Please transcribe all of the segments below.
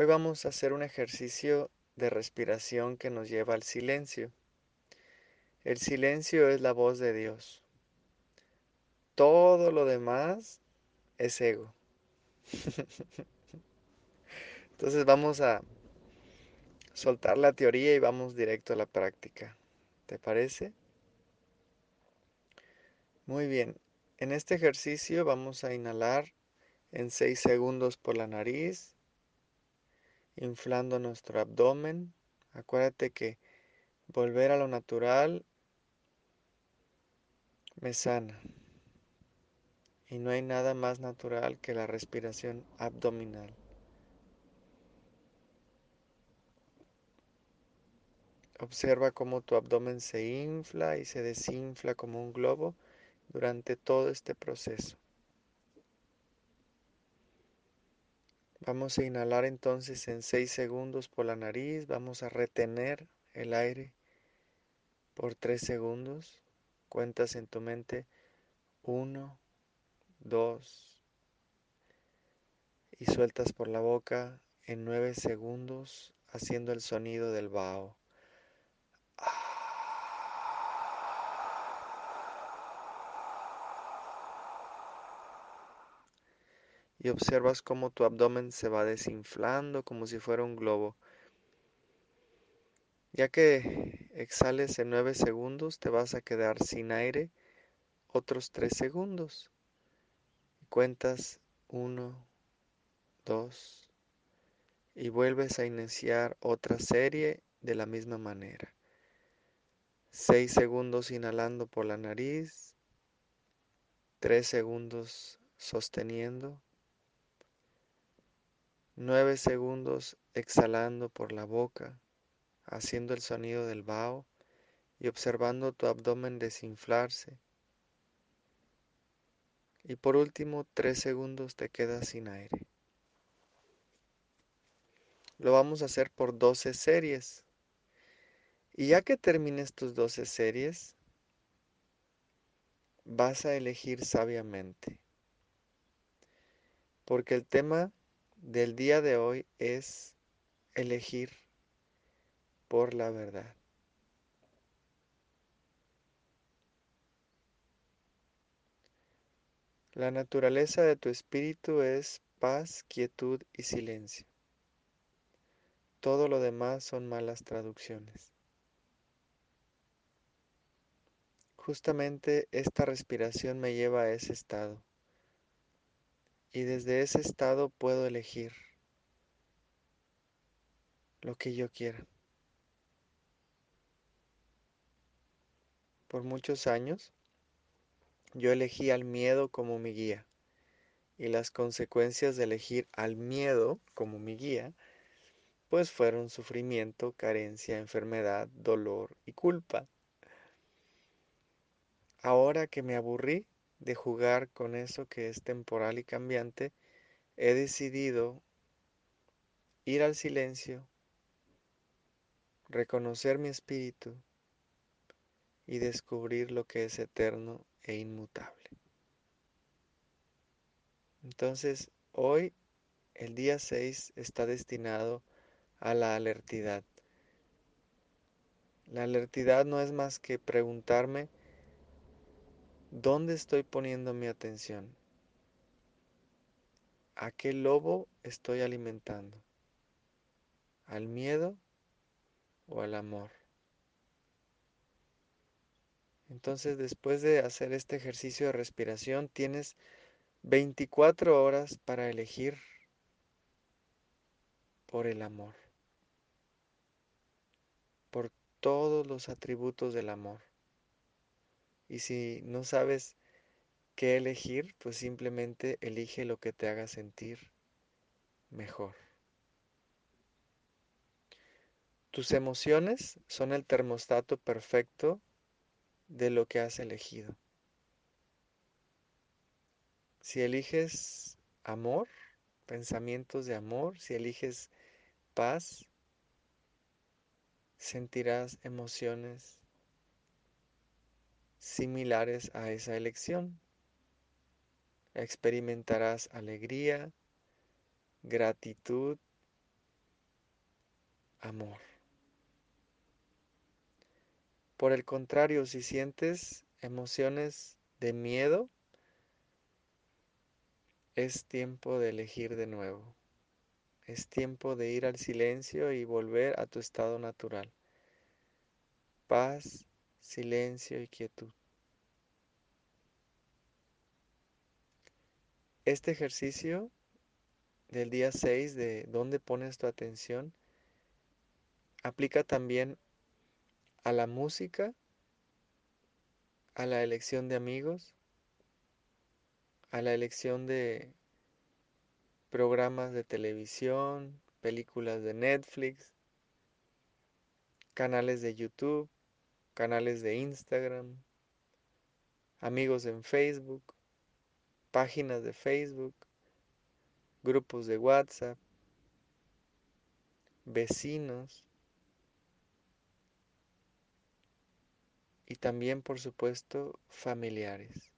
Hoy vamos a hacer un ejercicio de respiración que nos lleva al silencio. El silencio es la voz de Dios. Todo lo demás es ego. Entonces vamos a soltar la teoría y vamos directo a la práctica. ¿Te parece? Muy bien. En este ejercicio vamos a inhalar en 6 segundos por la nariz, inflando nuestro abdomen. Acuérdate que volver a lo natural me sana. Y no hay nada más natural que la respiración abdominal. Observa cómo tu abdomen se infla y se desinfla como un globo durante todo este proceso. Vamos a inhalar entonces en 6 segundos por la nariz. Vamos a retener el aire por 3 segundos. Cuentas en tu mente 1, 2 y sueltas por la boca en 9 segundos haciendo el sonido del vaho. Y observas cómo tu abdomen se va desinflando como si fuera un globo. Ya que exhales en 9 segundos, te vas a quedar sin aire otros 3 segundos. Cuentas 1, 2 y vuelves a iniciar otra serie de la misma manera. 6 segundos inhalando por la nariz, 3 segundos sosteniendo, 9 segundos exhalando por la boca, haciendo el sonido del vaho y observando tu abdomen desinflarse. Y por último, 3 segundos te quedas sin aire. Lo vamos a hacer por 12 series. Y ya que termines tus 12 series, vas a elegir sabiamente. Porque el tema del día de hoy es elegir por la verdad. La naturaleza de tu espíritu es paz, quietud y silencio. Todo lo demás son malas traducciones. Justamente esta respiración me lleva a ese estado y desde ese estado puedo elegir lo que yo quiera. Por muchos años yo elegí al miedo como mi guía y las consecuencias de elegir al miedo como mi guía pues fueron sufrimiento, carencia, enfermedad, dolor y culpa. Ahora que me aburrí, de jugar con eso que es temporal y cambiante, he decidido ir al silencio, reconocer mi espíritu y descubrir lo que es eterno e inmutable. Entonces, hoy, el día 6, está destinado a la alertidad. La alertidad no es más que preguntarme ¿Dónde estoy poniendo mi atención? ¿A qué lobo estoy alimentando? ¿Al miedo o al amor? Entonces, después de hacer este ejercicio de respiración, tienes 24 horas para elegir por el amor, por todos los atributos del amor. Y si no sabes qué elegir, pues simplemente elige lo que te haga sentir mejor. Tus emociones son el termostato perfecto de lo que has elegido. Si eliges amor, pensamientos de amor, si eliges paz, sentirás emociones similares a esa elección. Experimentarás alegría, gratitud amor. Por el contrario, si sientes emociones de miedo, es tiempo de elegir de nuevo. Es tiempo de ir al silencio y volver a tu estado natural. Paz, silencio y quietud. Este ejercicio del día 6 de dónde pones tu atención aplica también a la música, a la elección de amigos, a la elección de programas de televisión, películas de Netflix, canales de YouTube, canales de Instagram, amigos en Facebook, páginas de Facebook, grupos de WhatsApp, vecinos y también, por supuesto, familiares.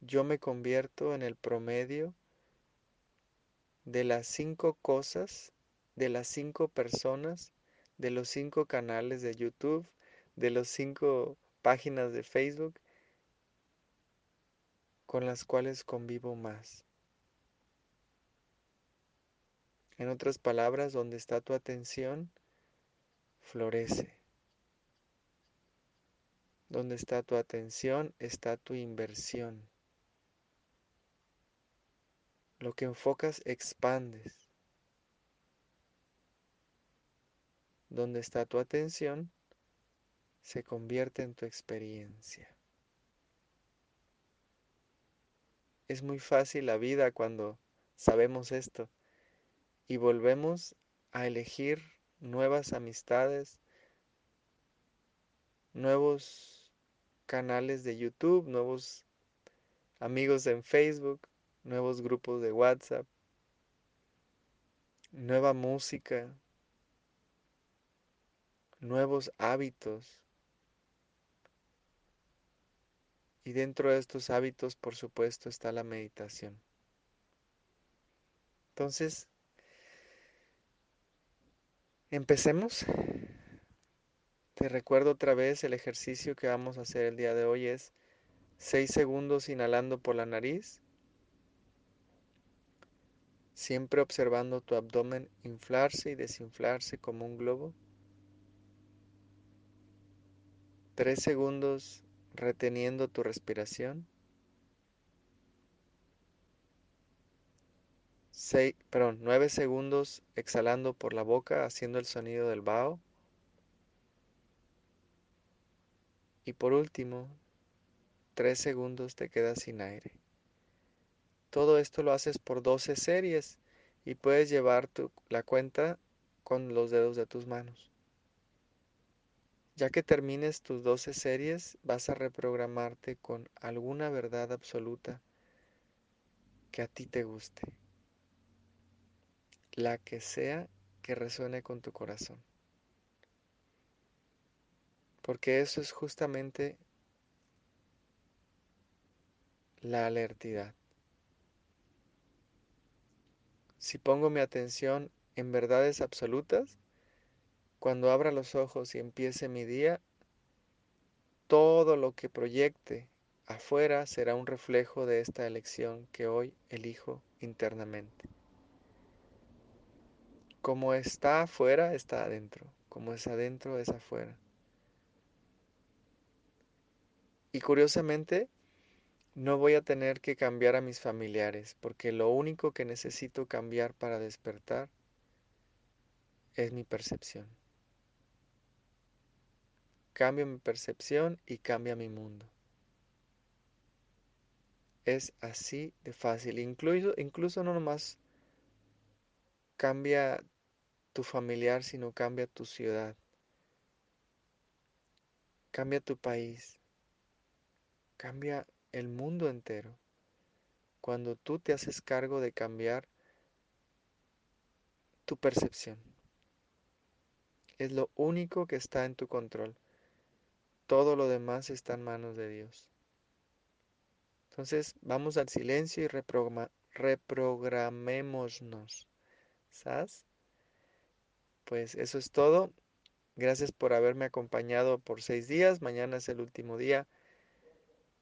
yo me convierto en el promedio de las cinco cosas, de las cinco personas, de los cinco canales de YouTube, de los cinco páginas de Facebook con las cuales convivo más. En otras palabras, donde está tu atención, florece. Donde está tu atención, está tu inversión. Lo que enfocas expandes. Donde está tu atención se convierte en tu experiencia. Es muy fácil la vida cuando sabemos esto y volvemos a elegir nuevas amistades, nuevos canales de YouTube, nuevos amigos en Facebook, nuevos grupos de WhatsApp, nueva música, nuevos hábitos. Y dentro de estos hábitos, por supuesto, está la meditación. Entonces, empecemos. Te recuerdo otra vez el ejercicio que vamos a hacer el día de hoy es 6 segundos inhalando por la nariz siempre observando tu abdomen inflarse y desinflarse como un globo. Tres segundos reteniendo tu respiración. Seis, perdón, nueve segundos exhalando por la boca haciendo el sonido del vaho. Y por último, tres segundos te quedas sin aire. Todo esto lo haces por 12 series y puedes llevar la cuenta con los dedos de tus manos. Ya que termines tus 12 series, vas a reprogramarte con alguna verdad absoluta que a ti te guste. La que sea que resuene con tu corazón. Porque eso es justamente la alertidad. Si pongo mi atención en verdades absolutas, cuando abra los ojos y empiece mi día, todo lo que proyecte afuera será un reflejo de esta elección que hoy elijo internamente. Como está afuera, está adentro. Como es adentro, es afuera. Y curiosamente, no voy a tener que cambiar a mis familiares, porque lo único que necesito cambiar para despertar es mi percepción. Cambio mi percepción y cambia mi mundo. Es así de fácil. Incluso, incluso no nomás cambia tu familiar, sino cambia tu ciudad. Cambia tu país. Cambia el mundo entero. Cuando tú te haces cargo de cambiar tu percepción. Es lo único que está en tu control. Todo lo demás está en manos de Dios. Entonces vamos al silencio y reprogramémonos. ¿Sabes? Pues eso es todo. Gracias por haberme acompañado por seis días. Mañana es el último día.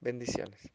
Bendiciones.